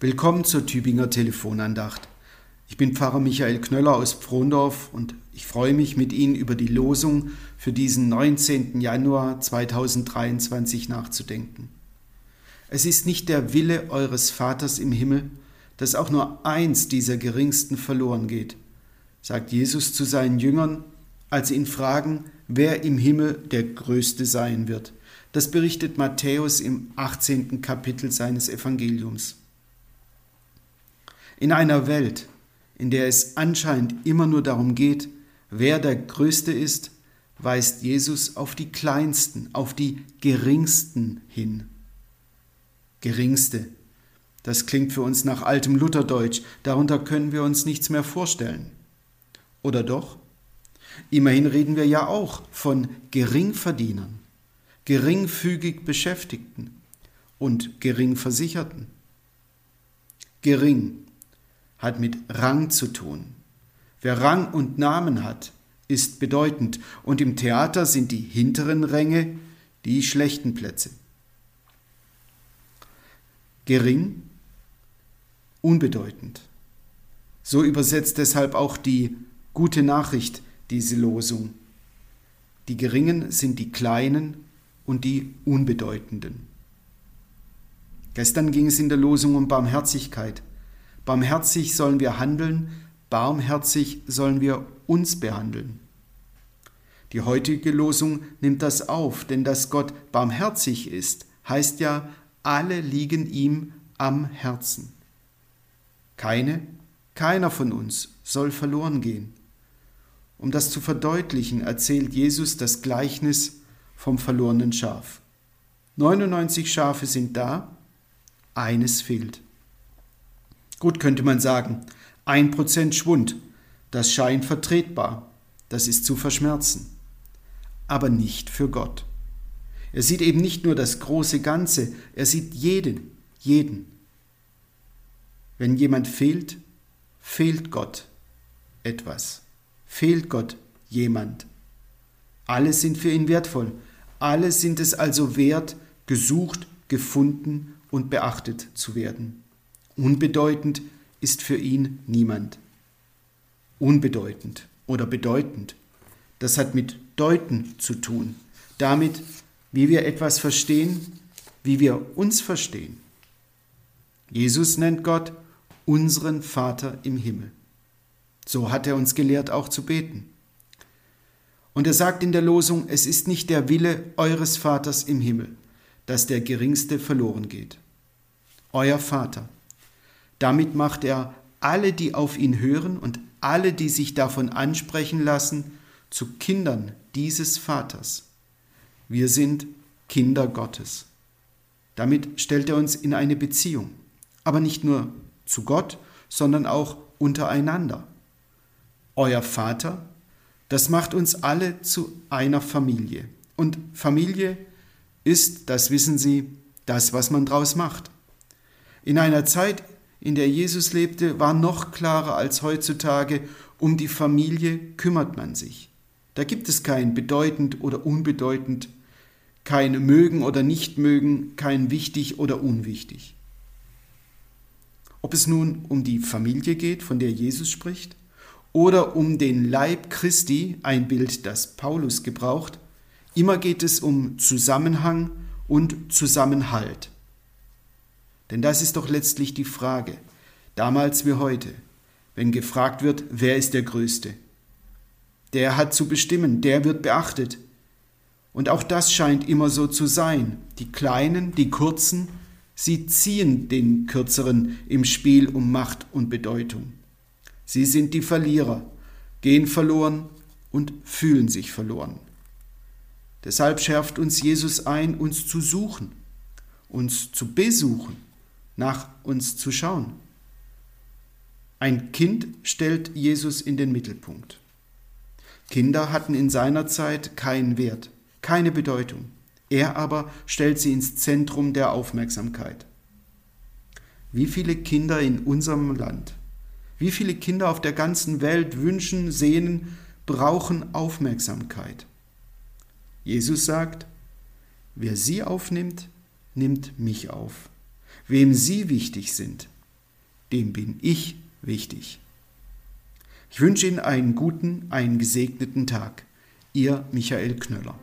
Willkommen zur Tübinger Telefonandacht. Ich bin Pfarrer Michael Knöller aus Pfrondorf und ich freue mich mit Ihnen über die Losung für diesen 19. Januar 2023 nachzudenken. Es ist nicht der Wille eures Vaters im Himmel, dass auch nur eins dieser Geringsten verloren geht, sagt Jesus zu seinen Jüngern, als sie ihn fragen, wer im Himmel der Größte sein wird. Das berichtet Matthäus im 18. Kapitel seines Evangeliums. In einer Welt, in der es anscheinend immer nur darum geht, wer der Größte ist, weist Jesus auf die Kleinsten, auf die Geringsten hin. Geringste, das klingt für uns nach altem Lutherdeutsch, darunter können wir uns nichts mehr vorstellen. Oder doch? Immerhin reden wir ja auch von Geringverdienern, geringfügig Beschäftigten und Geringversicherten. Gering, hat mit Rang zu tun. Wer Rang und Namen hat, ist bedeutend, und im Theater sind die hinteren Ränge die schlechten Plätze. Gering, unbedeutend. So übersetzt deshalb auch die gute Nachricht diese Losung. Die Geringen sind die Kleinen und die Unbedeutenden. Gestern ging es in der Losung um Barmherzigkeit. Barmherzig sollen wir handeln, barmherzig sollen wir uns behandeln. Die heutige Losung nimmt das auf, denn dass Gott barmherzig ist, heißt ja, alle liegen ihm am Herzen. Keine, keiner von uns soll verloren gehen. Um das zu verdeutlichen, erzählt Jesus das Gleichnis vom verlorenen Schaf. 99 Schafe sind da, eines fehlt. Gut könnte man sagen, ein Prozent Schwund, das scheint vertretbar, das ist zu verschmerzen. Aber nicht für Gott. Er sieht eben nicht nur das große Ganze, er sieht jeden, jeden. Wenn jemand fehlt, fehlt Gott etwas, fehlt Gott jemand. Alle sind für ihn wertvoll, alle sind es also wert, gesucht, gefunden und beachtet zu werden. Unbedeutend ist für ihn niemand. Unbedeutend oder bedeutend, das hat mit Deuten zu tun, damit, wie wir etwas verstehen, wie wir uns verstehen. Jesus nennt Gott unseren Vater im Himmel. So hat er uns gelehrt, auch zu beten. Und er sagt in der Losung, es ist nicht der Wille eures Vaters im Himmel, dass der Geringste verloren geht. Euer Vater, damit macht er alle, die auf ihn hören und alle, die sich davon ansprechen lassen, zu Kindern dieses Vaters. Wir sind Kinder Gottes. Damit stellt er uns in eine Beziehung, aber nicht nur zu Gott, sondern auch untereinander. Euer Vater, das macht uns alle zu einer Familie. Und Familie ist, das wissen Sie, das, was man draus macht. In einer Zeit, in der Jesus lebte, war noch klarer als heutzutage, um die Familie kümmert man sich. Da gibt es kein bedeutend oder unbedeutend, kein mögen oder nicht mögen, kein wichtig oder unwichtig. Ob es nun um die Familie geht, von der Jesus spricht, oder um den Leib Christi, ein Bild, das Paulus gebraucht, immer geht es um Zusammenhang und Zusammenhalt. Denn das ist doch letztlich die Frage, damals wie heute, wenn gefragt wird, wer ist der Größte. Der hat zu bestimmen, der wird beachtet. Und auch das scheint immer so zu sein. Die Kleinen, die Kurzen, sie ziehen den Kürzeren im Spiel um Macht und Bedeutung. Sie sind die Verlierer, gehen verloren und fühlen sich verloren. Deshalb schärft uns Jesus ein, uns zu suchen, uns zu besuchen nach uns zu schauen. Ein Kind stellt Jesus in den Mittelpunkt. Kinder hatten in seiner Zeit keinen Wert, keine Bedeutung. Er aber stellt sie ins Zentrum der Aufmerksamkeit. Wie viele Kinder in unserem Land, wie viele Kinder auf der ganzen Welt wünschen, sehnen, brauchen Aufmerksamkeit. Jesus sagt, wer sie aufnimmt, nimmt mich auf. Wem Sie wichtig sind, dem bin ich wichtig. Ich wünsche Ihnen einen guten, einen gesegneten Tag. Ihr Michael Knöller.